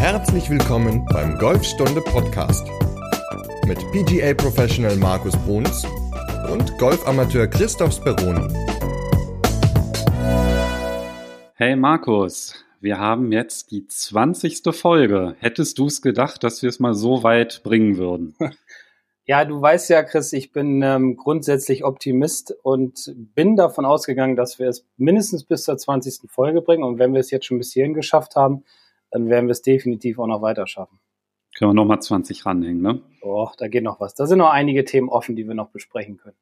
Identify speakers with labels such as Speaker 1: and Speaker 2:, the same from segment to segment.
Speaker 1: Herzlich willkommen beim Golfstunde Podcast mit PGA Professional Markus Bruns und Golfamateur Christoph Speroni.
Speaker 2: Hey Markus, wir haben jetzt die 20. Folge. Hättest du es gedacht, dass wir es mal so weit bringen würden?
Speaker 3: Ja, du weißt ja, Chris, ich bin ähm, grundsätzlich Optimist und bin davon ausgegangen, dass wir es mindestens bis zur 20. Folge bringen. Und wenn wir es jetzt schon bis hierhin geschafft haben, dann werden wir es definitiv auch noch weiter schaffen.
Speaker 2: Können wir nochmal 20 ranhängen, ne?
Speaker 3: Oh, da geht noch was. Da sind noch einige Themen offen, die wir noch besprechen können.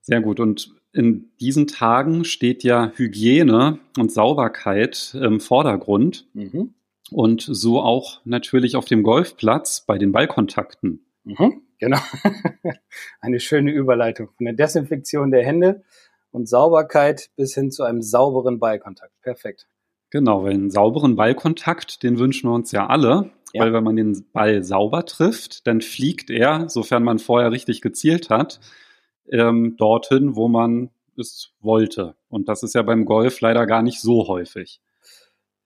Speaker 2: Sehr gut. Und in diesen Tagen steht ja Hygiene und Sauberkeit im Vordergrund. Mhm. Und so auch natürlich auf dem Golfplatz bei den Ballkontakten.
Speaker 3: Mhm. Genau. Eine schöne Überleitung von der Desinfektion der Hände und Sauberkeit bis hin zu einem sauberen Ballkontakt. Perfekt.
Speaker 2: Genau, weil einen sauberen Ballkontakt, den wünschen wir uns ja alle. Ja. Weil wenn man den Ball sauber trifft, dann fliegt er, sofern man vorher richtig gezielt hat, ähm, dorthin, wo man es wollte. Und das ist ja beim Golf leider gar nicht so häufig.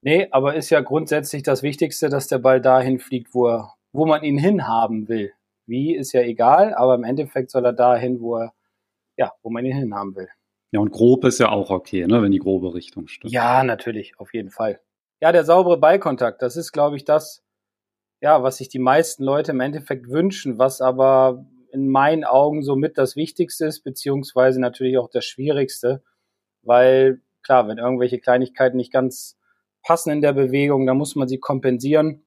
Speaker 3: Nee, aber ist ja grundsätzlich das Wichtigste, dass der Ball dahin fliegt, wo, er, wo man ihn hinhaben will. Wie ist ja egal, aber im Endeffekt soll er dahin, wo er, ja, wo man ihn hinhaben will.
Speaker 2: Ja, und grob ist ja auch okay, ne, wenn die grobe Richtung stimmt.
Speaker 3: Ja, natürlich, auf jeden Fall. Ja, der saubere Ballkontakt, das ist, glaube ich, das, ja, was sich die meisten Leute im Endeffekt wünschen, was aber in meinen Augen somit das Wichtigste ist, beziehungsweise natürlich auch das Schwierigste, weil klar, wenn irgendwelche Kleinigkeiten nicht ganz passen in der Bewegung, dann muss man sie kompensieren.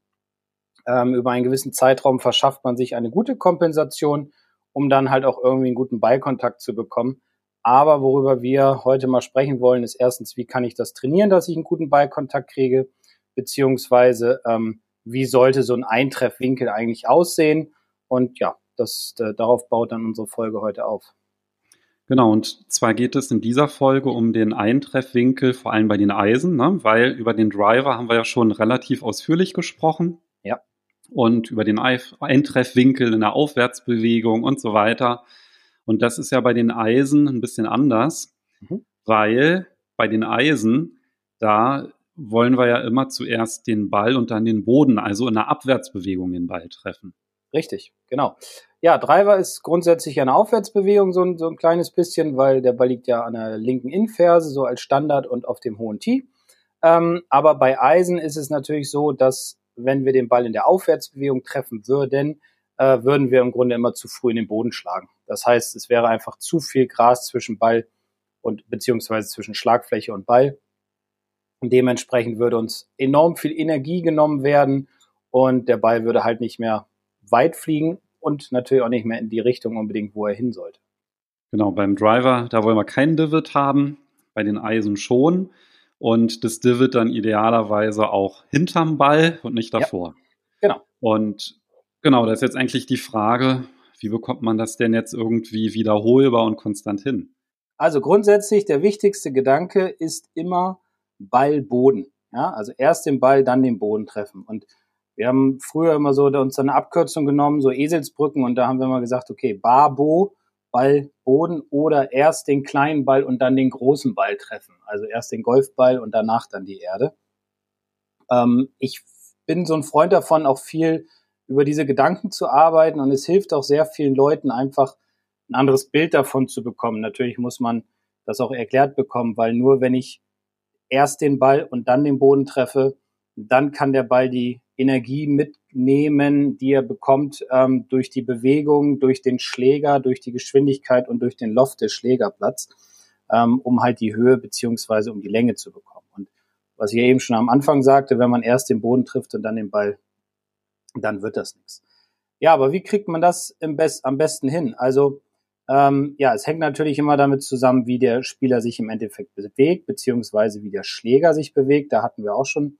Speaker 3: Ähm, über einen gewissen Zeitraum verschafft man sich eine gute Kompensation, um dann halt auch irgendwie einen guten Ballkontakt zu bekommen. Aber worüber wir heute mal sprechen wollen, ist erstens, wie kann ich das trainieren, dass ich einen guten Ballkontakt kriege, beziehungsweise ähm, wie sollte so ein Eintreffwinkel eigentlich aussehen? Und ja, das, äh, darauf baut dann unsere Folge heute auf.
Speaker 2: Genau, und zwar geht es in dieser Folge um den Eintreffwinkel, vor allem bei den Eisen, ne? weil über den Driver haben wir ja schon relativ ausführlich gesprochen und über den Eintreffwinkel in der Aufwärtsbewegung und so weiter. Und das ist ja bei den Eisen ein bisschen anders, mhm. weil bei den Eisen, da wollen wir ja immer zuerst den Ball und dann den Boden, also in der Abwärtsbewegung den Ball treffen.
Speaker 3: Richtig, genau. Ja, Driver ist grundsätzlich eine Aufwärtsbewegung, so ein, so ein kleines bisschen, weil der Ball liegt ja an der linken Innenferse, so als Standard und auf dem hohen Tee. Ähm, aber bei Eisen ist es natürlich so, dass wenn wir den Ball in der Aufwärtsbewegung treffen würden, äh, würden wir im Grunde immer zu früh in den Boden schlagen. Das heißt, es wäre einfach zu viel Gras zwischen Ball und beziehungsweise zwischen Schlagfläche und Ball. Und dementsprechend würde uns enorm viel Energie genommen werden und der Ball würde halt nicht mehr weit fliegen und natürlich auch nicht mehr in die Richtung unbedingt, wo er hin sollte.
Speaker 2: Genau, beim Driver, da wollen wir keinen Divot haben, bei den Eisen schon und das Divot dann idealerweise auch hinterm Ball und nicht davor.
Speaker 3: Ja, genau.
Speaker 2: Und genau, da ist jetzt eigentlich die Frage, wie bekommt man das denn jetzt irgendwie wiederholbar und konstant hin?
Speaker 3: Also grundsätzlich der wichtigste Gedanke ist immer Ball-Boden. Ja, also erst den Ball, dann den Boden treffen. Und wir haben früher immer so uns eine Abkürzung genommen, so Eselsbrücken, und da haben wir mal gesagt, okay, Barbo Ball, Boden oder erst den kleinen Ball und dann den großen Ball treffen. Also erst den Golfball und danach dann die Erde. Ähm, ich bin so ein Freund davon, auch viel über diese Gedanken zu arbeiten und es hilft auch sehr vielen Leuten einfach ein anderes Bild davon zu bekommen. Natürlich muss man das auch erklärt bekommen, weil nur wenn ich erst den Ball und dann den Boden treffe, dann kann der Ball die Energie mitnehmen, die er bekommt ähm, durch die Bewegung, durch den Schläger, durch die Geschwindigkeit und durch den Loft des Schlägerplatz, ähm, um halt die Höhe beziehungsweise um die Länge zu bekommen. Und was ich eben schon am Anfang sagte, wenn man erst den Boden trifft und dann den Ball, dann wird das nichts. Ja, aber wie kriegt man das Best, am besten hin? Also ähm, ja, es hängt natürlich immer damit zusammen, wie der Spieler sich im Endeffekt bewegt, beziehungsweise wie der Schläger sich bewegt. Da hatten wir auch schon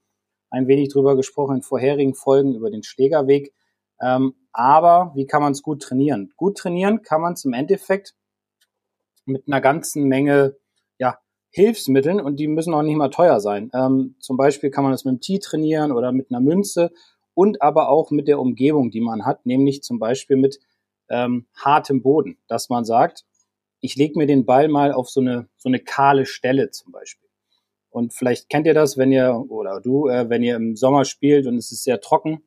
Speaker 3: ein wenig drüber gesprochen in vorherigen Folgen über den Schlägerweg. Ähm, aber wie kann man es gut trainieren? Gut trainieren kann man es im Endeffekt mit einer ganzen Menge ja, Hilfsmitteln und die müssen auch nicht mal teuer sein. Ähm, zum Beispiel kann man es mit dem Tee trainieren oder mit einer Münze und aber auch mit der Umgebung, die man hat, nämlich zum Beispiel mit ähm, hartem Boden, dass man sagt, ich lege mir den Ball mal auf so eine, so eine kahle Stelle zum Beispiel. Und vielleicht kennt ihr das, wenn ihr, oder du, äh, wenn ihr im Sommer spielt und es ist sehr trocken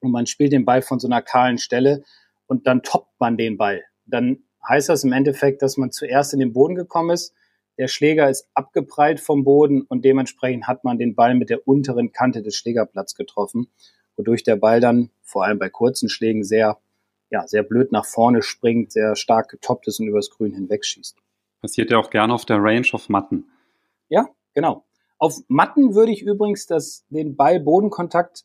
Speaker 3: und man spielt den Ball von so einer kahlen Stelle und dann toppt man den Ball. Dann heißt das im Endeffekt, dass man zuerst in den Boden gekommen ist, der Schläger ist abgeprallt vom Boden und dementsprechend hat man den Ball mit der unteren Kante des Schlägerplatz getroffen, wodurch der Ball dann vor allem bei kurzen Schlägen sehr, ja, sehr blöd nach vorne springt, sehr stark getoppt ist und übers Grün hinwegschießt.
Speaker 2: Passiert ja auch gerne auf der Range of Matten.
Speaker 3: Ja, Genau. Auf Matten würde ich übrigens das, den Ball-Bodenkontakt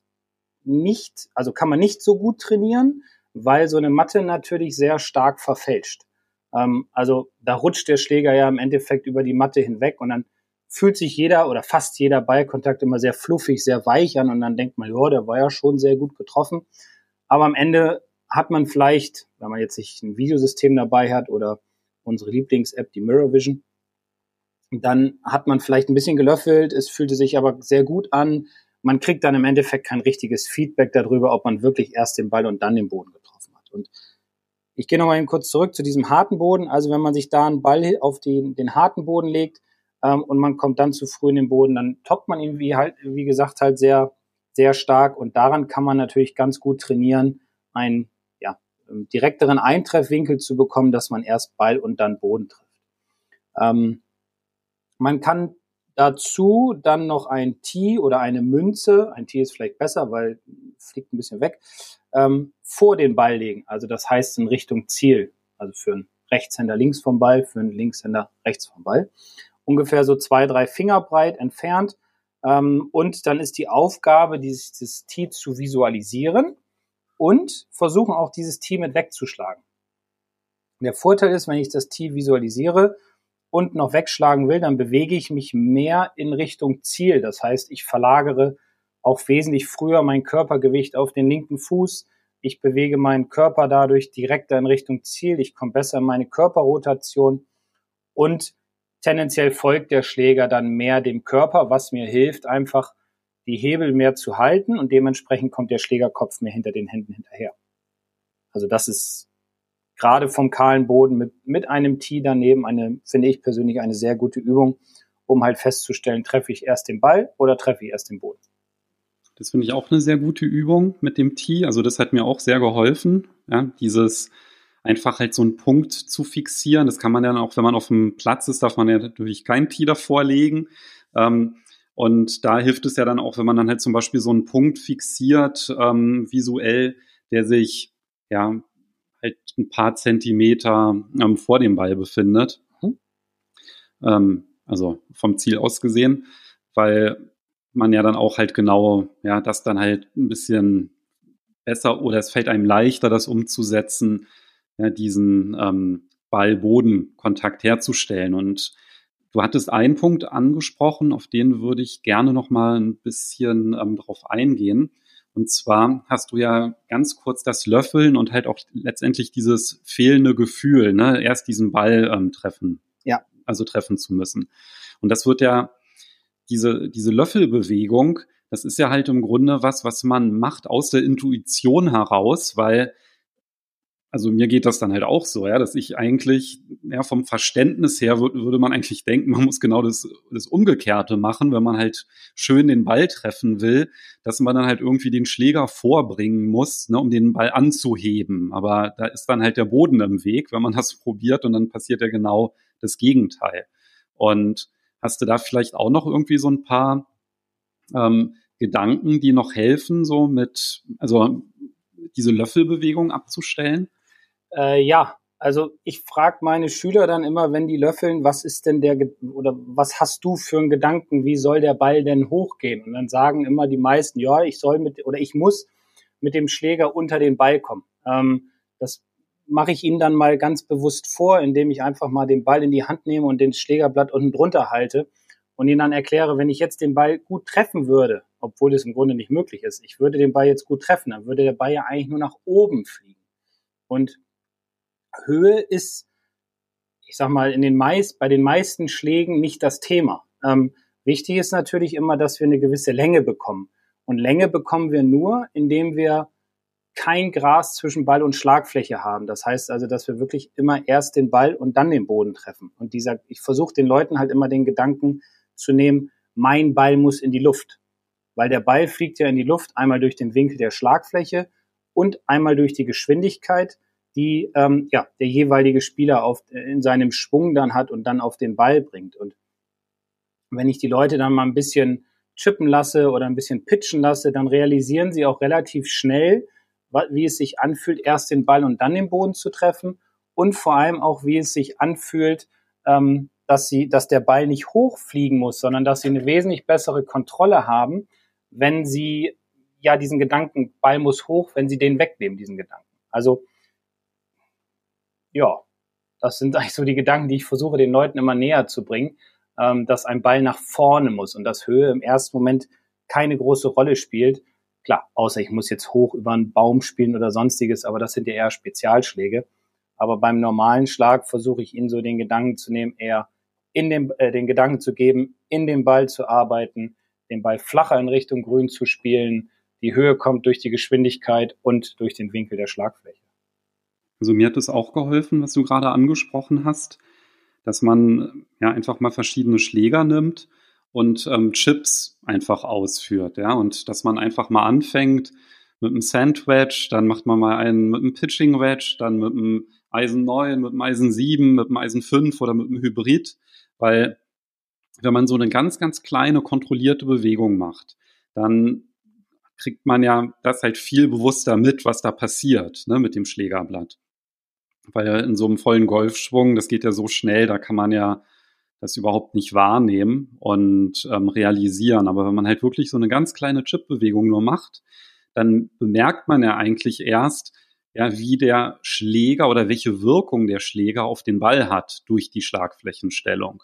Speaker 3: nicht, also kann man nicht so gut trainieren, weil so eine Matte natürlich sehr stark verfälscht. Ähm, also da rutscht der Schläger ja im Endeffekt über die Matte hinweg und dann fühlt sich jeder oder fast jeder Ballkontakt immer sehr fluffig, sehr weich an und dann denkt man, ja, der war ja schon sehr gut getroffen. Aber am Ende hat man vielleicht, wenn man jetzt nicht ein Videosystem dabei hat oder unsere Lieblings-App, die Mirror Vision, dann hat man vielleicht ein bisschen gelöffelt, es fühlte sich aber sehr gut an. Man kriegt dann im Endeffekt kein richtiges Feedback darüber, ob man wirklich erst den Ball und dann den Boden getroffen hat. Und ich gehe nochmal kurz zurück zu diesem harten Boden. Also wenn man sich da einen Ball auf den, den harten Boden legt ähm, und man kommt dann zu früh in den Boden, dann toppt man ihn, wie, halt, wie gesagt, halt sehr, sehr stark. Und daran kann man natürlich ganz gut trainieren, einen ja, direkteren Eintreffwinkel zu bekommen, dass man erst Ball und dann Boden trifft. Ähm, man kann dazu dann noch ein Tee oder eine Münze, ein Tee ist vielleicht besser, weil fliegt ein bisschen weg, ähm, vor den Ball legen. Also das heißt in Richtung Ziel. Also für einen Rechtshänder links vom Ball, für einen Linkshänder rechts vom Ball. Ungefähr so zwei, drei Finger breit entfernt. Ähm, und dann ist die Aufgabe, dieses, dieses Tee zu visualisieren und versuchen auch dieses Tee mit wegzuschlagen. Der Vorteil ist, wenn ich das Tee visualisiere, und noch wegschlagen will, dann bewege ich mich mehr in Richtung Ziel. Das heißt, ich verlagere auch wesentlich früher mein Körpergewicht auf den linken Fuß. Ich bewege meinen Körper dadurch direkter in Richtung Ziel. Ich komme besser in meine Körperrotation und tendenziell folgt der Schläger dann mehr dem Körper, was mir hilft, einfach die Hebel mehr zu halten und dementsprechend kommt der Schlägerkopf mir hinter den Händen hinterher. Also das ist gerade vom kahlen Boden mit, mit einem Tee daneben eine, finde ich persönlich, eine sehr gute Übung, um halt festzustellen, treffe ich erst den Ball oder treffe ich erst den Boden.
Speaker 2: Das finde ich auch eine sehr gute Übung mit dem Tee. Also das hat mir auch sehr geholfen, ja, dieses einfach halt so einen Punkt zu fixieren. Das kann man dann auch, wenn man auf dem Platz ist, darf man ja natürlich kein Tee davor legen. Ähm, und da hilft es ja dann auch, wenn man dann halt zum Beispiel so einen Punkt fixiert, ähm, visuell, der sich ja halt ein paar Zentimeter ähm, vor dem Ball befindet. Mhm. Also vom Ziel aus gesehen, weil man ja dann auch halt genau, ja, das dann halt ein bisschen besser oder es fällt einem leichter, das umzusetzen, ja, diesen ähm, Ball-Boden-Kontakt herzustellen. Und du hattest einen Punkt angesprochen, auf den würde ich gerne noch mal ein bisschen ähm, drauf eingehen. Und zwar hast du ja ganz kurz das Löffeln und halt auch letztendlich dieses fehlende Gefühl, ne, erst diesen Ball ähm, treffen. Ja. Also treffen zu müssen. Und das wird ja, diese, diese Löffelbewegung, das ist ja halt im Grunde was, was man macht aus der Intuition heraus, weil also mir geht das dann halt auch so, ja, dass ich eigentlich, ja, vom Verständnis her würde man eigentlich denken, man muss genau das, das Umgekehrte machen, wenn man halt schön den Ball treffen will, dass man dann halt irgendwie den Schläger vorbringen muss, ne, um den Ball anzuheben. Aber da ist dann halt der Boden im Weg, wenn man das probiert und dann passiert ja genau das Gegenteil. Und hast du da vielleicht auch noch irgendwie so ein paar ähm, Gedanken, die noch helfen, so mit, also diese Löffelbewegung abzustellen?
Speaker 3: Äh, ja, also ich frage meine Schüler dann immer, wenn die löffeln, was ist denn der oder was hast du für einen Gedanken, wie soll der Ball denn hochgehen? Und dann sagen immer die meisten, ja, ich soll mit oder ich muss mit dem Schläger unter den Ball kommen. Ähm, das mache ich ihnen dann mal ganz bewusst vor, indem ich einfach mal den Ball in die Hand nehme und den Schlägerblatt unten drunter halte und ihnen dann erkläre, wenn ich jetzt den Ball gut treffen würde, obwohl es im Grunde nicht möglich ist, ich würde den Ball jetzt gut treffen, dann würde der Ball ja eigentlich nur nach oben fliegen. Und Höhe ist, ich sag mal, in den meist, bei den meisten Schlägen nicht das Thema. Ähm, wichtig ist natürlich immer, dass wir eine gewisse Länge bekommen. Und Länge bekommen wir nur, indem wir kein Gras zwischen Ball und Schlagfläche haben. Das heißt also, dass wir wirklich immer erst den Ball und dann den Boden treffen. Und dieser, ich versuche den Leuten halt immer den Gedanken zu nehmen, mein Ball muss in die Luft. Weil der Ball fliegt ja in die Luft einmal durch den Winkel der Schlagfläche und einmal durch die Geschwindigkeit, die ähm, ja, der jeweilige Spieler auf, in seinem Schwung dann hat und dann auf den Ball bringt. Und wenn ich die Leute dann mal ein bisschen chippen lasse oder ein bisschen pitchen lasse, dann realisieren sie auch relativ schnell, wie es sich anfühlt, erst den Ball und dann den Boden zu treffen und vor allem auch, wie es sich anfühlt, ähm, dass sie, dass der Ball nicht hochfliegen muss, sondern dass sie eine wesentlich bessere Kontrolle haben, wenn sie ja diesen Gedanken, Ball muss hoch, wenn sie den wegnehmen, diesen Gedanken. Also ja, das sind eigentlich so die Gedanken, die ich versuche, den Leuten immer näher zu bringen, ähm, dass ein Ball nach vorne muss und dass Höhe im ersten Moment keine große Rolle spielt. Klar, außer ich muss jetzt hoch über einen Baum spielen oder sonstiges, aber das sind ja eher Spezialschläge. Aber beim normalen Schlag versuche ich ihnen so den Gedanken zu nehmen, eher in dem, äh, den Gedanken zu geben, in dem Ball zu arbeiten, den Ball flacher in Richtung Grün zu spielen. Die Höhe kommt durch die Geschwindigkeit und durch den Winkel der Schlagfläche.
Speaker 2: Also mir hat es auch geholfen, was du gerade angesprochen hast, dass man ja einfach mal verschiedene Schläger nimmt und ähm, Chips einfach ausführt, ja, und dass man einfach mal anfängt mit einem Sandwedge, dann macht man mal einen mit einem Pitching Wedge, dann mit einem Eisen 9, mit einem Eisen 7, mit einem Eisen 5 oder mit einem Hybrid, weil wenn man so eine ganz, ganz kleine kontrollierte Bewegung macht, dann kriegt man ja das halt viel bewusster mit, was da passiert ne, mit dem Schlägerblatt. Weil in so einem vollen Golfschwung, das geht ja so schnell, da kann man ja das überhaupt nicht wahrnehmen und ähm, realisieren. Aber wenn man halt wirklich so eine ganz kleine Chip-Bewegung nur macht, dann bemerkt man ja eigentlich erst, ja, wie der Schläger oder welche Wirkung der Schläger auf den Ball hat durch die Schlagflächenstellung.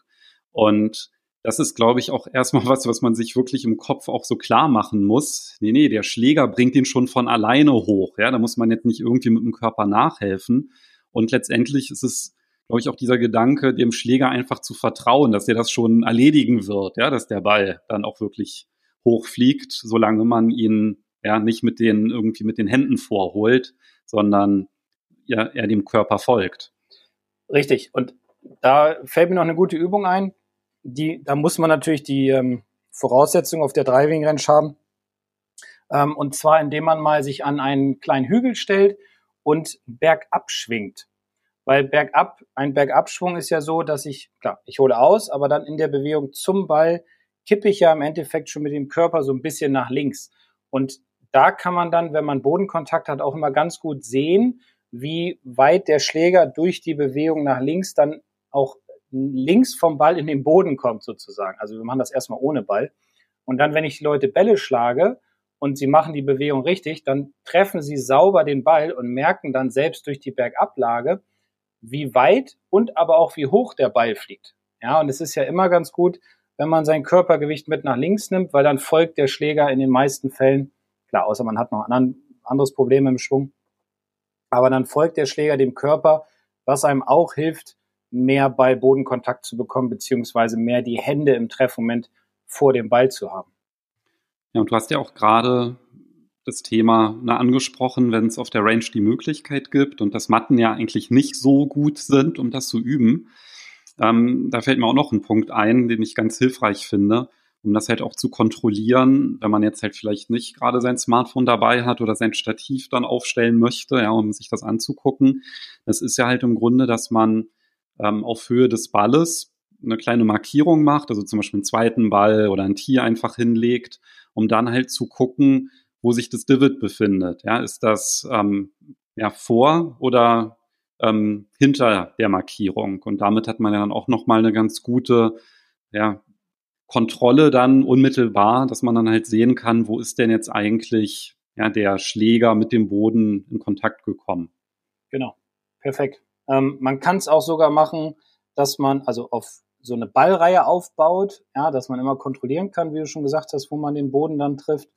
Speaker 2: Und das ist, glaube ich, auch erstmal was, was man sich wirklich im Kopf auch so klar machen muss. Nee, nee, der Schläger bringt ihn schon von alleine hoch. Ja, da muss man jetzt nicht irgendwie mit dem Körper nachhelfen, und letztendlich ist es, glaube ich, auch dieser Gedanke, dem Schläger einfach zu vertrauen, dass er das schon erledigen wird, ja, dass der Ball dann auch wirklich hochfliegt, solange man ihn ja nicht mit den irgendwie mit den Händen vorholt, sondern ja, er dem Körper folgt.
Speaker 3: Richtig. Und da fällt mir noch eine gute Übung ein. Die, da muss man natürlich die ähm, Voraussetzungen auf der Driving Range haben. Ähm, und zwar, indem man mal sich an einen kleinen Hügel stellt und bergab schwingt. Weil bergab, ein Bergabschwung ist ja so, dass ich, klar, ich hole aus, aber dann in der Bewegung zum Ball kippe ich ja im Endeffekt schon mit dem Körper so ein bisschen nach links. Und da kann man dann, wenn man Bodenkontakt hat, auch immer ganz gut sehen, wie weit der Schläger durch die Bewegung nach links dann auch links vom Ball in den Boden kommt sozusagen. Also wir machen das erstmal ohne Ball. Und dann, wenn ich die Leute Bälle schlage, und sie machen die Bewegung richtig, dann treffen sie sauber den Ball und merken dann selbst durch die Bergablage, wie weit und aber auch wie hoch der Ball fliegt. Ja, und es ist ja immer ganz gut, wenn man sein Körpergewicht mit nach links nimmt, weil dann folgt der Schläger in den meisten Fällen, klar, außer man hat noch ein anderes Problem im Schwung, aber dann folgt der Schläger dem Körper, was einem auch hilft, mehr Ball-Bodenkontakt zu bekommen, beziehungsweise mehr die Hände im Treffmoment vor dem Ball zu haben.
Speaker 2: Ja, und du hast ja auch gerade das Thema na, angesprochen, wenn es auf der Range die Möglichkeit gibt und dass Matten ja eigentlich nicht so gut sind, um das zu üben. Ähm, da fällt mir auch noch ein Punkt ein, den ich ganz hilfreich finde, um das halt auch zu kontrollieren, wenn man jetzt halt vielleicht nicht gerade sein Smartphone dabei hat oder sein Stativ dann aufstellen möchte, ja, um sich das anzugucken. Das ist ja halt im Grunde, dass man ähm, auf Höhe des Balles eine kleine Markierung macht, also zum Beispiel einen zweiten Ball oder ein Tee einfach hinlegt um dann halt zu gucken, wo sich das Divid befindet. Ja, ist das ähm, ja vor oder ähm, hinter der Markierung? Und damit hat man ja dann auch nochmal eine ganz gute ja, Kontrolle dann unmittelbar, dass man dann halt sehen kann, wo ist denn jetzt eigentlich ja, der Schläger mit dem Boden in Kontakt gekommen.
Speaker 3: Genau, perfekt. Ähm, man kann es auch sogar machen, dass man also auf so eine Ballreihe aufbaut, ja, dass man immer kontrollieren kann, wie du schon gesagt hast, wo man den Boden dann trifft.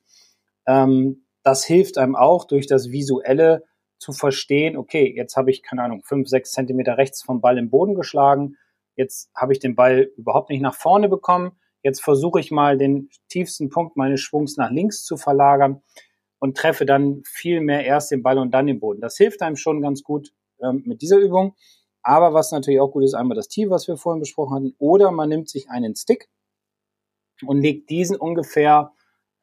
Speaker 3: Ähm, das hilft einem auch durch das Visuelle zu verstehen, okay, jetzt habe ich, keine Ahnung, fünf, sechs Zentimeter rechts vom Ball im Boden geschlagen, jetzt habe ich den Ball überhaupt nicht nach vorne bekommen, jetzt versuche ich mal den tiefsten Punkt meines Schwungs nach links zu verlagern und treffe dann viel mehr erst den Ball und dann den Boden. Das hilft einem schon ganz gut ähm, mit dieser Übung. Aber was natürlich auch gut ist, einmal das Tee, was wir vorhin besprochen hatten, oder man nimmt sich einen Stick und legt diesen ungefähr,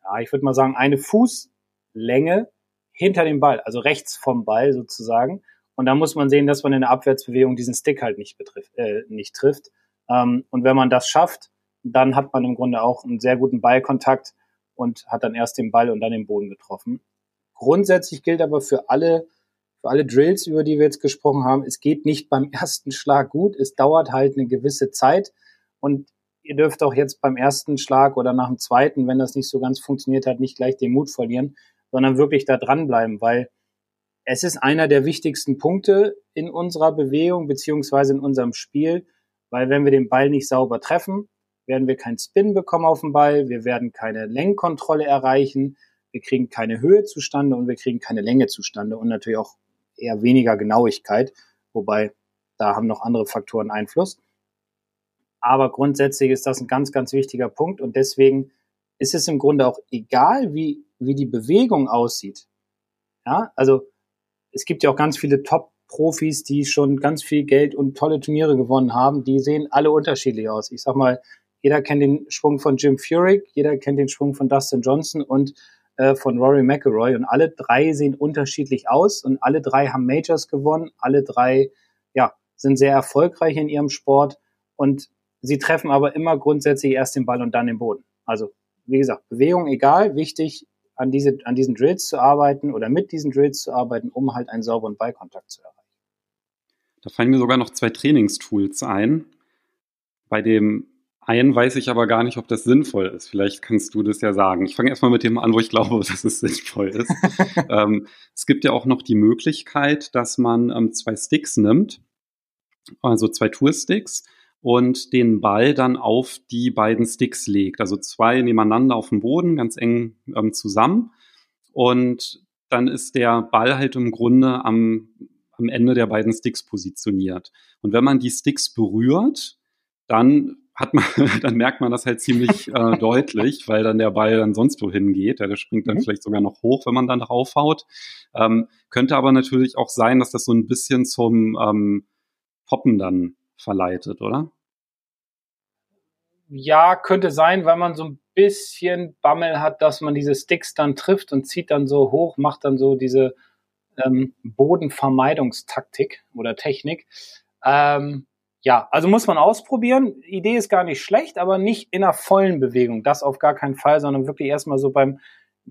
Speaker 3: ja, ich würde mal sagen, eine Fußlänge hinter dem Ball, also rechts vom Ball sozusagen. Und da muss man sehen, dass man in der Abwärtsbewegung diesen Stick halt nicht, betrifft, äh, nicht trifft. Ähm, und wenn man das schafft, dann hat man im Grunde auch einen sehr guten Ballkontakt und hat dann erst den Ball und dann den Boden getroffen. Grundsätzlich gilt aber für alle, für alle Drills, über die wir jetzt gesprochen haben, es geht nicht beim ersten Schlag gut. Es dauert halt eine gewisse Zeit. Und ihr dürft auch jetzt beim ersten Schlag oder nach dem zweiten, wenn das nicht so ganz funktioniert hat, nicht gleich den Mut verlieren, sondern wirklich da dranbleiben, weil es ist einer der wichtigsten Punkte in unserer Bewegung beziehungsweise in unserem Spiel, weil wenn wir den Ball nicht sauber treffen, werden wir keinen Spin bekommen auf dem Ball, wir werden keine Lenkkontrolle erreichen, wir kriegen keine Höhe zustande und wir kriegen keine Länge zustande und natürlich auch eher weniger Genauigkeit, wobei da haben noch andere Faktoren Einfluss. Aber grundsätzlich ist das ein ganz, ganz wichtiger Punkt und deswegen ist es im Grunde auch egal, wie, wie die Bewegung aussieht. Ja, also es gibt ja auch ganz viele Top-Profis, die schon ganz viel Geld und tolle Turniere gewonnen haben. Die sehen alle unterschiedlich aus. Ich sag mal, jeder kennt den Schwung von Jim Furyk, jeder kennt den Schwung von Dustin Johnson und äh, von Rory McIlroy und alle drei sehen unterschiedlich aus und alle drei haben Majors gewonnen, alle drei ja, sind sehr erfolgreich in ihrem Sport und sie treffen aber immer grundsätzlich erst den Ball und dann den Boden. Also wie gesagt, Bewegung egal, wichtig an, diese, an diesen Drills zu arbeiten oder mit diesen Drills zu arbeiten, um halt einen sauberen Ballkontakt zu erreichen.
Speaker 2: Da fallen mir sogar noch zwei Trainingstools ein. Bei dem einen weiß ich aber gar nicht, ob das sinnvoll ist. Vielleicht kannst du das ja sagen. Ich fange erstmal mit dem an, wo ich glaube, dass es sinnvoll ist. ähm, es gibt ja auch noch die Möglichkeit, dass man ähm, zwei Sticks nimmt, also zwei Toursticks, und den Ball dann auf die beiden Sticks legt. Also zwei nebeneinander auf dem Boden, ganz eng ähm, zusammen. Und dann ist der Ball halt im Grunde am, am Ende der beiden Sticks positioniert. Und wenn man die Sticks berührt, dann hat man, dann merkt man das halt ziemlich äh, deutlich, weil dann der Ball dann sonst wohin geht. Ja, der springt dann mhm. vielleicht sogar noch hoch, wenn man dann draufhaut. Ähm, könnte aber natürlich auch sein, dass das so ein bisschen zum ähm, Poppen dann verleitet, oder?
Speaker 3: Ja, könnte sein, weil man so ein bisschen Bammel hat, dass man diese Sticks dann trifft und zieht dann so hoch, macht dann so diese ähm, Bodenvermeidungstaktik oder Technik. Ähm, ja, also muss man ausprobieren. Idee ist gar nicht schlecht, aber nicht in einer vollen Bewegung. Das auf gar keinen Fall, sondern wirklich erstmal so beim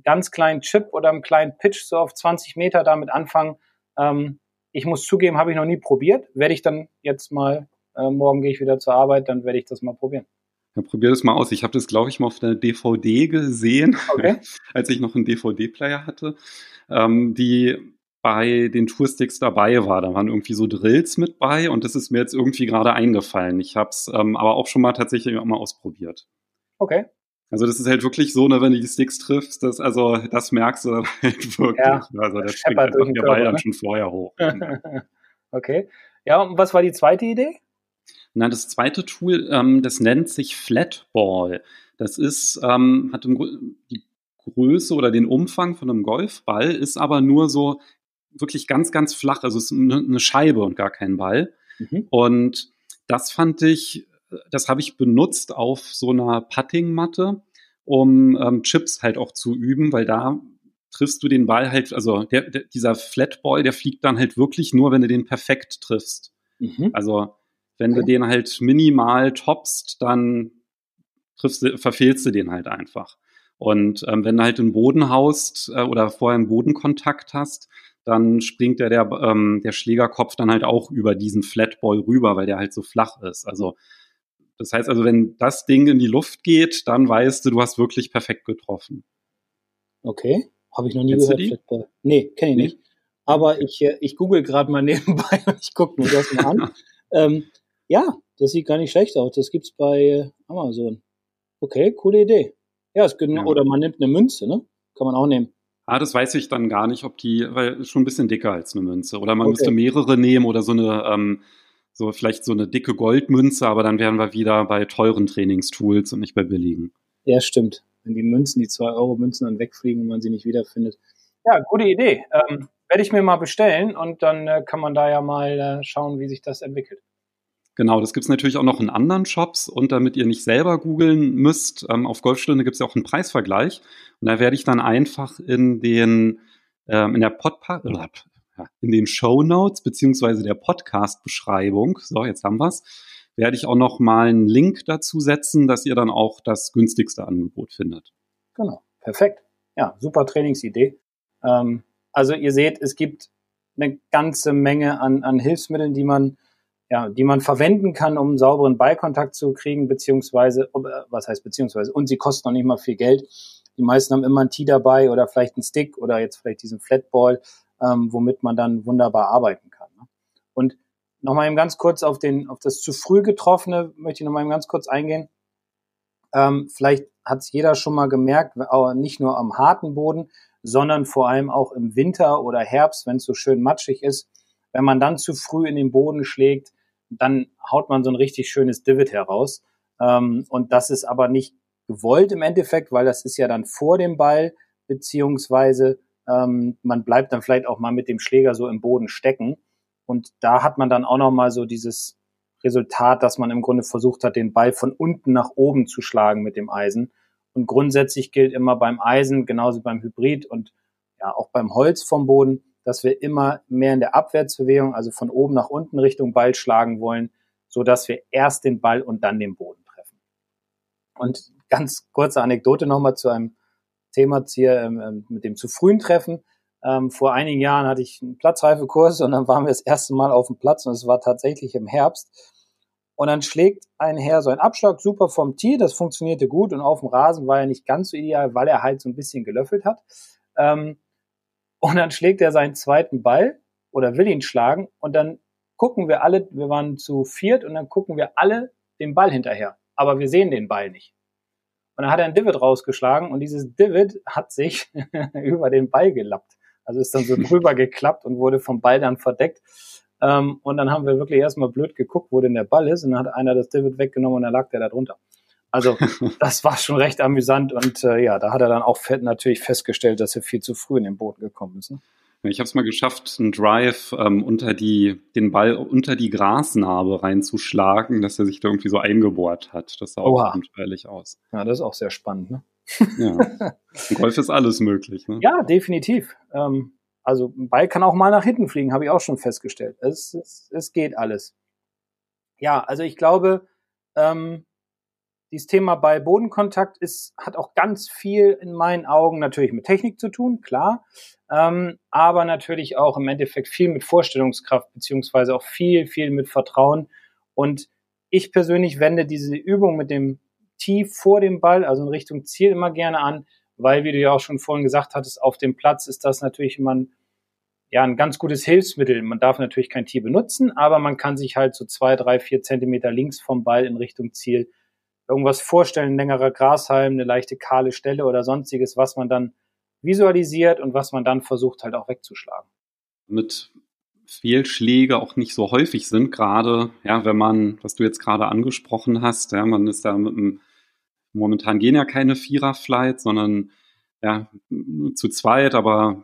Speaker 3: ganz kleinen Chip oder einem kleinen Pitch so auf 20 Meter damit anfangen. Ähm, ich muss zugeben, habe ich noch nie probiert. Werde ich dann jetzt mal, äh, morgen gehe ich wieder zur Arbeit, dann werde ich das mal probieren.
Speaker 2: Ja, probier das mal aus. Ich habe das, glaube ich, mal auf der DVD gesehen, okay. als ich noch einen DVD-Player hatte. Ähm, die bei den Toursticks dabei war. Da waren irgendwie so Drills mit bei und das ist mir jetzt irgendwie gerade eingefallen. Ich habe es ähm, aber auch schon mal tatsächlich auch mal ausprobiert.
Speaker 3: Okay.
Speaker 2: Also das ist halt wirklich so, ne, wenn du die Sticks triffst, das, also das merkst du dann halt wirklich. Ja,
Speaker 3: also das springt einfach der Ball dann ne? schon vorher hoch. okay. Ja, und was war die zweite Idee?
Speaker 2: Na, das zweite Tool, ähm, das nennt sich Flatball. Das ist, ähm, hat im, die Größe oder den Umfang von einem Golfball, ist aber nur so wirklich ganz, ganz flach. Also es ist eine Scheibe und gar kein Ball. Mhm. Und das fand ich, das habe ich benutzt auf so einer Puttingmatte, um ähm, Chips halt auch zu üben, weil da triffst du den Ball halt, also der, der, dieser Flatball, der fliegt dann halt wirklich nur, wenn du den perfekt triffst. Mhm. Also wenn okay. du den halt minimal toppst, dann triffst du, verfehlst du den halt einfach. Und ähm, wenn du halt den Boden haust äh, oder vorher einen Bodenkontakt hast, dann springt der, der, ähm, der Schlägerkopf dann halt auch über diesen Flatball rüber, weil der halt so flach ist. Also das heißt also, wenn das Ding in die Luft geht, dann weißt du, du hast wirklich perfekt getroffen.
Speaker 3: Okay, habe ich noch nie Kennst gehört. Flatball. Nee, kenne ich nee? nicht. Aber ich, äh, ich google gerade mal nebenbei und ich gucke mir das mal an. ähm, ja, das sieht gar nicht schlecht aus. Das gibt's bei Amazon. Okay, coole Idee. Ja, es genau, ja. oder man nimmt eine Münze, ne? Kann man auch nehmen.
Speaker 2: Ah, das weiß ich dann gar nicht, ob die, weil schon ein bisschen dicker als eine Münze. Oder man okay. müsste mehrere nehmen oder so eine, ähm, so vielleicht so eine dicke Goldmünze, aber dann wären wir wieder bei teuren Trainingstools und nicht bei billigen.
Speaker 3: Ja, stimmt. Wenn die Münzen, die 2-Euro-Münzen dann wegfliegen und man sie nicht wiederfindet. Ja, gute Idee. Ähm, werde ich mir mal bestellen und dann äh, kann man da ja mal äh, schauen, wie sich das entwickelt.
Speaker 2: Genau, das gibt's natürlich auch noch in anderen Shops und damit ihr nicht selber googeln müsst, ähm, auf Golfstunde gibt's ja auch einen Preisvergleich und da werde ich dann einfach in den ähm, in der Podpa ja, in den Show Notes beziehungsweise der Podcast-Beschreibung, so jetzt haben wir's, werde ich auch noch mal einen Link dazu setzen, dass ihr dann auch das günstigste Angebot findet.
Speaker 3: Genau, perfekt. Ja, super Trainingsidee. Ähm, also ihr seht, es gibt eine ganze Menge an, an Hilfsmitteln, die man ja, die man verwenden kann, um einen sauberen Ballkontakt zu kriegen, beziehungsweise, äh, was heißt beziehungsweise, und sie kosten noch nicht mal viel Geld. Die meisten haben immer ein Tee dabei oder vielleicht einen Stick oder jetzt vielleicht diesen Flatball, ähm, womit man dann wunderbar arbeiten kann. Ne? Und nochmal eben ganz kurz auf den, auf das zu früh getroffene möchte ich nochmal eben ganz kurz eingehen. Ähm, vielleicht hat es jeder schon mal gemerkt, aber nicht nur am harten Boden, sondern vor allem auch im Winter oder Herbst, wenn es so schön matschig ist. Wenn man dann zu früh in den Boden schlägt, dann haut man so ein richtig schönes Divid heraus. Ähm, und das ist aber nicht gewollt im Endeffekt, weil das ist ja dann vor dem Ball, beziehungsweise ähm, man bleibt dann vielleicht auch mal mit dem Schläger so im Boden stecken. Und da hat man dann auch noch mal so dieses Resultat, dass man im Grunde versucht hat, den Ball von unten nach oben zu schlagen mit dem Eisen. Und grundsätzlich gilt immer beim Eisen, genauso beim Hybrid und ja auch beim Holz vom Boden, dass wir immer mehr in der Abwärtsbewegung, also von oben nach unten Richtung Ball schlagen wollen, so dass wir erst den Ball und dann den Boden treffen. Und ganz kurze Anekdote nochmal zu einem Thema hier ähm, ähm, mit dem zu frühen Treffen. Ähm, vor einigen Jahren hatte ich einen Platzreifekurs und dann waren wir das erste Mal auf dem Platz und es war tatsächlich im Herbst. Und dann schlägt ein Herr so einen Abschlag super vom Tee, das funktionierte gut und auf dem Rasen war er nicht ganz so ideal, weil er halt so ein bisschen gelöffelt hat. Ähm, und dann schlägt er seinen zweiten Ball oder will ihn schlagen und dann gucken wir alle, wir waren zu viert und dann gucken wir alle den Ball hinterher. Aber wir sehen den Ball nicht. Und dann hat er ein Divid rausgeschlagen und dieses Divid hat sich über den Ball gelappt. Also ist dann so drüber geklappt und wurde vom Ball dann verdeckt. Ähm, und dann haben wir wirklich erstmal blöd geguckt, wo denn der Ball ist. Und dann hat einer das Divid weggenommen und dann lag der da drunter. Also das war schon recht amüsant und äh, ja, da hat er dann auch natürlich festgestellt, dass er viel zu früh in den Boden gekommen ist. Ne?
Speaker 2: Ich habe es mal geschafft, einen Drive ähm, unter die, den Ball unter die Grasnarbe reinzuschlagen, dass er sich da irgendwie so eingebohrt hat. Das sah auch abenteuerlich aus.
Speaker 3: Ja, das ist auch sehr spannend. Ne?
Speaker 2: Ja. Im Golf ist alles möglich. Ne?
Speaker 3: Ja, definitiv. Ähm, also ein Ball kann auch mal nach hinten fliegen, habe ich auch schon festgestellt. Es, es, es geht alles. Ja, also ich glaube, ähm, dieses Thema bei Bodenkontakt ist, hat auch ganz viel in meinen Augen natürlich mit Technik zu tun, klar, ähm, aber natürlich auch im Endeffekt viel mit Vorstellungskraft, beziehungsweise auch viel, viel mit Vertrauen. Und ich persönlich wende diese Übung mit dem Tief vor dem Ball, also in Richtung Ziel, immer gerne an, weil, wie du ja auch schon vorhin gesagt hattest, auf dem Platz ist das natürlich immer ein, ja, ein ganz gutes Hilfsmittel. Man darf natürlich kein Tee benutzen, aber man kann sich halt so zwei, drei, vier Zentimeter links vom Ball in Richtung Ziel irgendwas vorstellen, längerer Grashalm, eine leichte kahle Stelle oder sonstiges, was man dann visualisiert und was man dann versucht halt auch wegzuschlagen.
Speaker 2: Mit Fehlschläge auch nicht so häufig sind, gerade, ja, wenn man, was du jetzt gerade angesprochen hast, ja, man ist da mit einem, momentan gehen ja keine Vierer-Flights, sondern ja, zu zweit, aber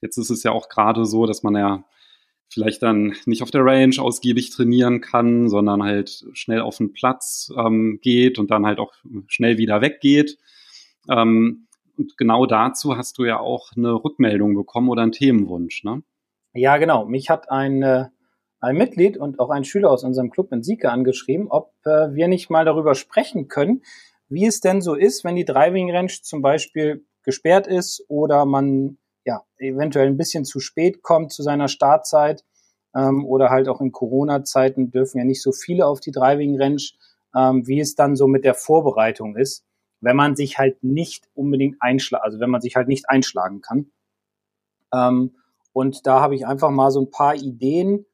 Speaker 2: jetzt ist es ja auch gerade so, dass man ja vielleicht dann nicht auf der Range ausgiebig trainieren kann, sondern halt schnell auf den Platz ähm, geht und dann halt auch schnell wieder weggeht. Ähm, und genau dazu hast du ja auch eine Rückmeldung bekommen oder einen Themenwunsch, ne?
Speaker 3: Ja, genau. Mich hat ein, äh, ein Mitglied und auch ein Schüler aus unserem Club in Sieke angeschrieben, ob äh, wir nicht mal darüber sprechen können, wie es denn so ist, wenn die Driving Range zum Beispiel gesperrt ist oder man ja, eventuell ein bisschen zu spät kommt zu seiner Startzeit ähm, oder halt auch in Corona-Zeiten dürfen ja nicht so viele auf die Driving Range, ähm, wie es dann so mit der Vorbereitung ist, wenn man sich halt nicht unbedingt einschlagen, also wenn man sich halt nicht einschlagen kann. Ähm, und da habe ich einfach mal so ein paar Ideen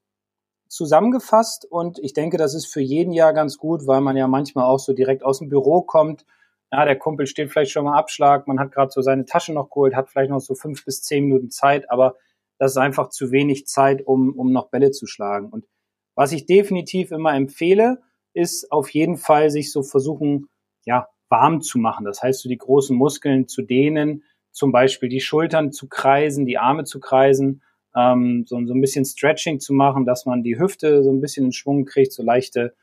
Speaker 3: zusammengefasst und ich denke, das ist für jeden Jahr ganz gut, weil man ja manchmal auch so direkt aus dem Büro kommt ja, der Kumpel steht vielleicht schon mal Abschlag, man hat gerade so seine Tasche noch geholt, hat vielleicht noch so fünf bis zehn Minuten Zeit, aber das ist einfach zu wenig Zeit, um, um noch Bälle zu schlagen. Und was ich definitiv immer empfehle, ist auf jeden Fall sich so versuchen, ja, warm zu machen. Das heißt, so die großen Muskeln zu dehnen, zum Beispiel die Schultern zu kreisen, die Arme zu kreisen, ähm, so, so ein bisschen Stretching zu machen, dass man die Hüfte so ein bisschen in Schwung kriegt, so leichte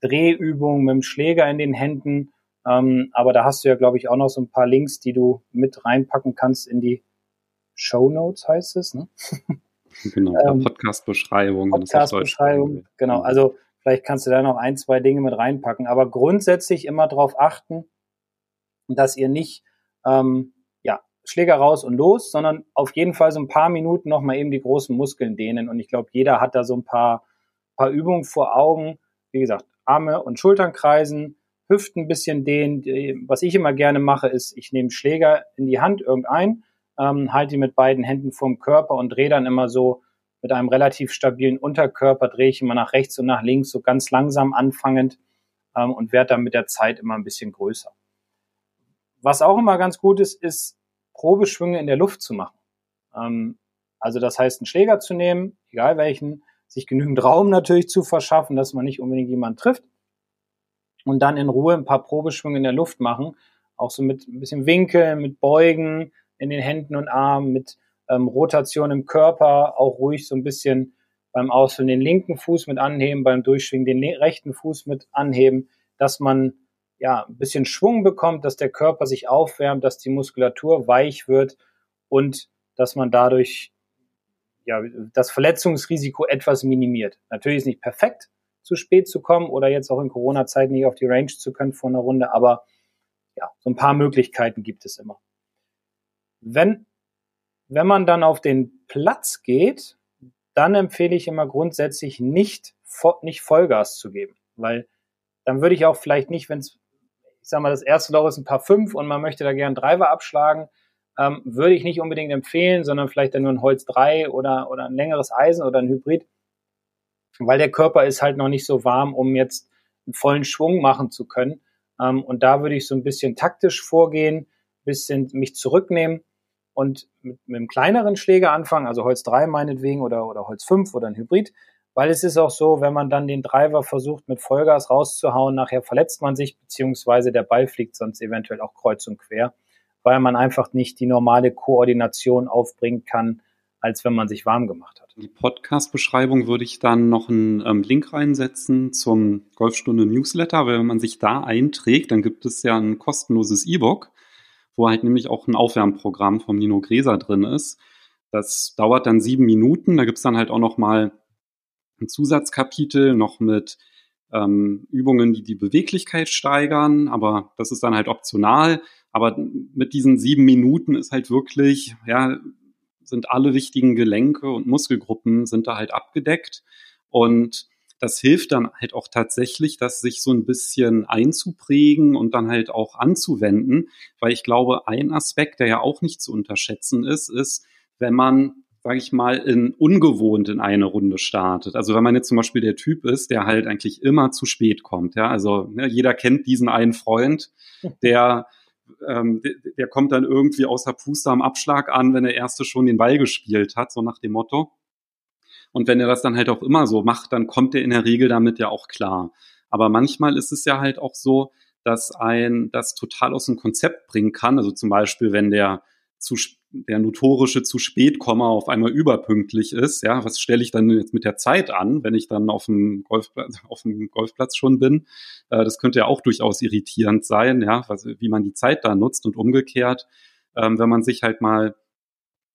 Speaker 3: Drehübungen mit dem Schläger in den Händen. Ähm, aber da hast du ja, glaube ich, auch noch so ein paar Links, die du mit reinpacken kannst in die Show Notes, heißt es, ne?
Speaker 2: Genau, ähm, Podcast-Beschreibung.
Speaker 3: Podcast-Beschreibung, genau. Also vielleicht kannst du da noch ein, zwei Dinge mit reinpacken. Aber grundsätzlich immer darauf achten, dass ihr nicht ähm, ja, Schläger raus und los, sondern auf jeden Fall so ein paar Minuten nochmal eben die großen Muskeln dehnen. Und ich glaube, jeder hat da so ein paar, paar Übungen vor Augen. Wie gesagt, Arme und Schultern kreisen, Hüften ein bisschen dehnen. Was ich immer gerne mache, ist, ich nehme Schläger in die Hand, irgendein, ähm, halte ihn mit beiden Händen vorm Körper und drehe dann immer so mit einem relativ stabilen Unterkörper, drehe ich immer nach rechts und nach links, so ganz langsam anfangend ähm, und werde dann mit der Zeit immer ein bisschen größer. Was auch immer ganz gut ist, ist Probeschwünge in der Luft zu machen. Ähm, also das heißt, einen Schläger zu nehmen, egal welchen, sich genügend Raum natürlich zu verschaffen, dass man nicht unbedingt jemanden trifft und dann in Ruhe ein paar Probeschwünge in der Luft machen, auch so mit ein bisschen Winkel, mit Beugen in den Händen und Armen, mit ähm, Rotation im Körper, auch ruhig so ein bisschen beim Ausfüllen den linken Fuß mit anheben, beim Durchschwingen den rechten Fuß mit anheben, dass man ja ein bisschen Schwung bekommt, dass der Körper sich aufwärmt, dass die Muskulatur weich wird und dass man dadurch ja das Verletzungsrisiko etwas minimiert. Natürlich ist nicht perfekt, zu spät zu kommen oder jetzt auch in Corona-Zeit nicht auf die Range zu können vor einer Runde, aber ja, so ein paar Möglichkeiten gibt es immer. Wenn, wenn man dann auf den Platz geht, dann empfehle ich immer grundsätzlich nicht, nicht Vollgas zu geben, weil dann würde ich auch vielleicht nicht, wenn es, ich sag mal, das erste Loch ist ein paar fünf und man möchte da gern Driver abschlagen, ähm, würde ich nicht unbedingt empfehlen, sondern vielleicht dann nur ein Holz 3 oder, oder ein längeres Eisen oder ein Hybrid, weil der Körper ist halt noch nicht so warm, um jetzt einen vollen Schwung machen zu können. Ähm, und da würde ich so ein bisschen taktisch vorgehen, bisschen mich zurücknehmen und mit, mit einem kleineren Schläger anfangen, also Holz 3 meinetwegen oder, oder Holz 5 oder ein Hybrid. Weil es ist auch so, wenn man dann den Driver versucht mit Vollgas rauszuhauen, nachher verletzt man sich, beziehungsweise der Ball fliegt sonst eventuell auch kreuz und quer, weil man einfach nicht die normale Koordination aufbringen kann, als wenn man sich warm gemacht hat.
Speaker 2: In die Podcast-Beschreibung würde ich dann noch einen ähm, Link reinsetzen zum Golfstunde Newsletter, weil wenn man sich da einträgt, dann gibt es ja ein kostenloses E-Book, wo halt nämlich auch ein Aufwärmprogramm vom Nino Gräser drin ist. Das dauert dann sieben Minuten. Da gibt es dann halt auch noch mal ein Zusatzkapitel noch mit ähm, Übungen, die die Beweglichkeit steigern, aber das ist dann halt optional. Aber mit diesen sieben Minuten ist halt wirklich, ja, sind alle wichtigen Gelenke und Muskelgruppen sind da halt abgedeckt. Und das hilft dann halt auch tatsächlich, das sich so ein bisschen einzuprägen und dann halt auch anzuwenden, weil ich glaube, ein Aspekt, der ja auch nicht zu unterschätzen ist, ist, wenn man sage ich mal, in ungewohnt in eine Runde startet. Also wenn man jetzt zum Beispiel der Typ ist, der halt eigentlich immer zu spät kommt, ja, also ne, jeder kennt diesen einen Freund, der ähm, der, der kommt dann irgendwie außer Puste am Abschlag an, wenn der Erste schon den Ball gespielt hat, so nach dem Motto. Und wenn er das dann halt auch immer so macht, dann kommt er in der Regel damit ja auch klar. Aber manchmal ist es ja halt auch so, dass ein das total aus dem Konzept bringen kann. Also zum Beispiel, wenn der zu, der notorische zu spät komme auf einmal überpünktlich ist. Ja, was stelle ich dann jetzt mit der Zeit an, wenn ich dann auf dem Golfplatz, auf dem Golfplatz schon bin? Äh, das könnte ja auch durchaus irritierend sein, ja, was, wie man die Zeit da nutzt und umgekehrt, ähm, wenn man sich halt mal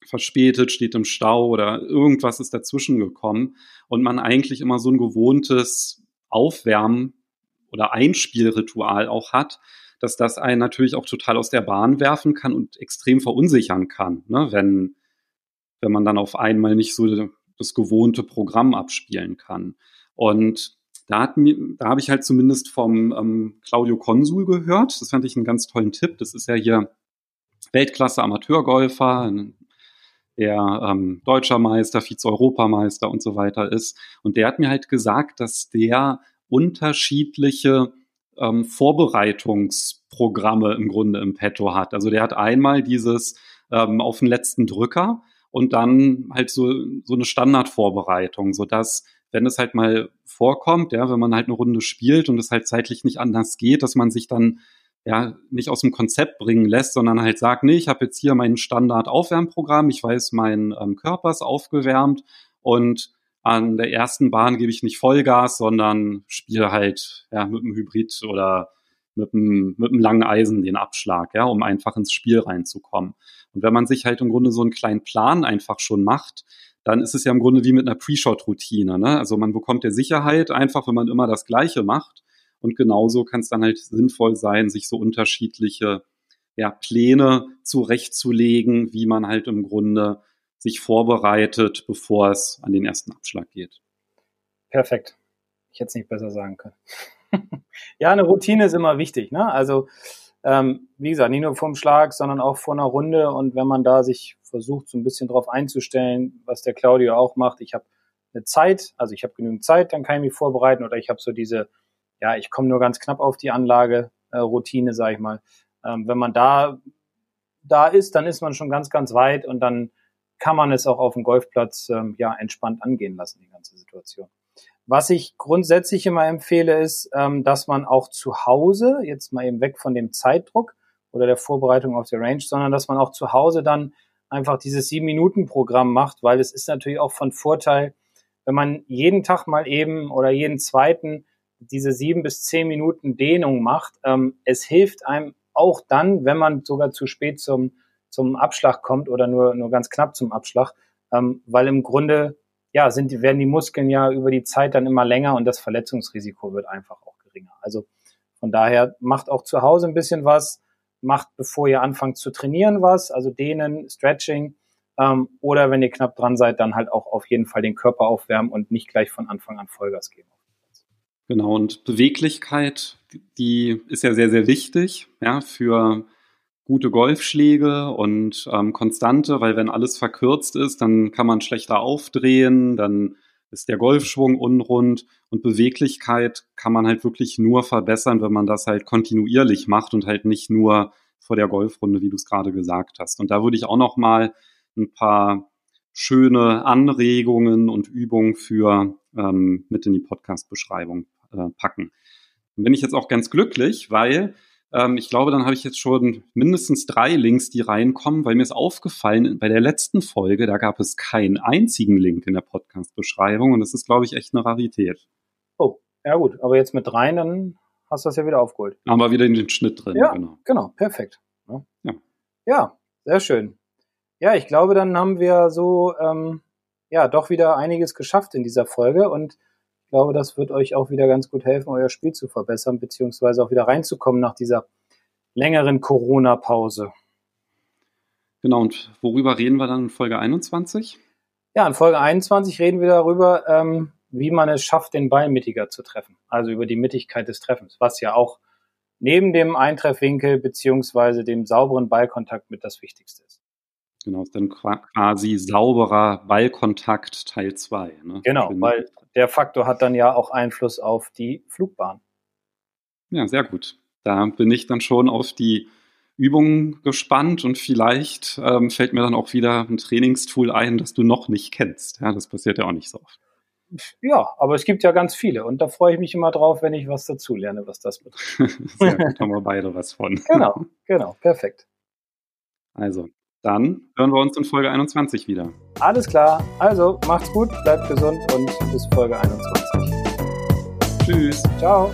Speaker 2: verspätet, steht im Stau oder irgendwas ist dazwischen gekommen und man eigentlich immer so ein gewohntes Aufwärmen oder Einspielritual auch hat, dass das einen natürlich auch total aus der Bahn werfen kann und extrem verunsichern kann, ne? wenn, wenn man dann auf einmal nicht so das gewohnte Programm abspielen kann. Und da, hat mir, da habe ich halt zumindest vom ähm, Claudio Konsul gehört. Das fand ich einen ganz tollen Tipp. Das ist ja hier Weltklasse Amateurgolfer, der ähm, deutscher Meister, Vize-Europameister und so weiter ist. Und der hat mir halt gesagt, dass der unterschiedliche ähm, Vorbereitungsprogramme im Grunde im Petto hat. Also der hat einmal dieses ähm, auf den letzten Drücker und dann halt so, so eine Standardvorbereitung, sodass, wenn es halt mal vorkommt, ja, wenn man halt eine Runde spielt und es halt zeitlich nicht anders geht, dass man sich dann ja, nicht aus dem Konzept bringen lässt, sondern halt sagt, nee, ich habe jetzt hier mein Standard-Aufwärmprogramm, ich weiß, mein ähm, Körper ist aufgewärmt und an der ersten Bahn gebe ich nicht Vollgas, sondern spiele halt ja, mit einem Hybrid oder mit einem, mit einem langen Eisen den Abschlag, ja, um einfach ins Spiel reinzukommen. Und wenn man sich halt im Grunde so einen kleinen Plan einfach schon macht, dann ist es ja im Grunde wie mit einer Pre-Shot-Routine. Ne? Also man bekommt ja Sicherheit einfach, wenn man immer das Gleiche macht. Und genauso kann es dann halt sinnvoll sein, sich so unterschiedliche ja, Pläne zurechtzulegen, wie man halt im Grunde sich vorbereitet, bevor es an den ersten Abschlag geht.
Speaker 3: Perfekt. Ich hätte es nicht besser sagen können. ja, eine Routine ist immer wichtig. Ne? Also ähm, wie gesagt, nicht nur vom Schlag, sondern auch vor einer Runde. Und wenn man da sich versucht, so ein bisschen drauf einzustellen, was der Claudio auch macht, ich habe eine Zeit, also ich habe genügend Zeit, dann kann ich mich vorbereiten oder ich habe so diese ja, ich komme nur ganz knapp auf die Anlage, äh, Routine, sage ich mal. Ähm, wenn man da, da ist, dann ist man schon ganz, ganz weit und dann kann man es auch auf dem Golfplatz ähm, ja entspannt angehen lassen, die ganze Situation. Was ich grundsätzlich immer empfehle, ist, ähm, dass man auch zu Hause, jetzt mal eben weg von dem Zeitdruck oder der Vorbereitung auf der Range, sondern dass man auch zu Hause dann einfach dieses Sieben-Minuten-Programm macht, weil es ist natürlich auch von Vorteil, wenn man jeden Tag mal eben oder jeden zweiten diese sieben bis zehn Minuten Dehnung macht, ähm, es hilft einem auch dann, wenn man sogar zu spät zum, zum Abschlag kommt oder nur, nur ganz knapp zum Abschlag, ähm, weil im Grunde ja, sind, werden die Muskeln ja über die Zeit dann immer länger und das Verletzungsrisiko wird einfach auch geringer. Also von daher macht auch zu Hause ein bisschen was, macht bevor ihr anfangt zu trainieren was, also dehnen, Stretching ähm, oder wenn ihr knapp dran seid, dann halt auch auf jeden Fall den Körper aufwärmen und nicht gleich von Anfang an Vollgas geben.
Speaker 2: Genau, und Beweglichkeit, die ist ja sehr, sehr wichtig, ja, für gute Golfschläge und ähm, konstante, weil wenn alles verkürzt ist, dann kann man schlechter aufdrehen, dann ist der Golfschwung unrund und Beweglichkeit kann man halt wirklich nur verbessern, wenn man das halt kontinuierlich macht und halt nicht nur vor der Golfrunde, wie du es gerade gesagt hast. Und da würde ich auch noch mal ein paar schöne Anregungen und Übungen für ähm, mit in die Podcast-Beschreibung äh, packen. Und bin ich jetzt auch ganz glücklich, weil ähm, ich glaube, dann habe ich jetzt schon mindestens drei Links, die reinkommen, weil mir ist aufgefallen, bei der letzten Folge, da gab es keinen einzigen Link in der Podcast-Beschreibung und das ist, glaube ich, echt eine Rarität.
Speaker 3: Oh, ja gut, aber jetzt mit rein, dann hast du das ja wieder aufgeholt.
Speaker 2: Haben wir wieder in den Schnitt drin.
Speaker 3: Ja, genau, genau perfekt. Ja. ja. ja, sehr schön. Ja, ich glaube, dann haben wir so ähm, ja doch wieder einiges geschafft in dieser Folge und ich glaube, das wird euch auch wieder ganz gut helfen, euer Spiel zu verbessern, beziehungsweise auch wieder reinzukommen nach dieser längeren Corona-Pause.
Speaker 2: Genau, und worüber reden wir dann in Folge 21?
Speaker 3: Ja, in Folge 21 reden wir darüber, ähm, wie man es schafft, den Ball mittiger zu treffen. Also über die Mittigkeit des Treffens, was ja auch neben dem Eintreffwinkel beziehungsweise dem sauberen Ballkontakt mit das Wichtigste ist.
Speaker 2: Genau, ist dann quasi sauberer Ballkontakt Teil 2.
Speaker 3: Ne? Genau, weil der Faktor hat dann ja auch Einfluss auf die Flugbahn.
Speaker 2: Ja, sehr gut. Da bin ich dann schon auf die Übungen gespannt und vielleicht ähm, fällt mir dann auch wieder ein Trainingstool ein, das du noch nicht kennst. Ja, das passiert ja auch nicht so oft.
Speaker 3: Ja, aber es gibt ja ganz viele und da freue ich mich immer drauf, wenn ich was dazu lerne, was das betrifft.
Speaker 2: Sehr gut, haben wir beide was von.
Speaker 3: Genau, genau, perfekt.
Speaker 2: Also, dann hören wir uns in Folge 21 wieder.
Speaker 3: Alles klar. Also macht's gut, bleibt gesund und bis Folge 21.
Speaker 2: Tschüss.
Speaker 3: Ciao.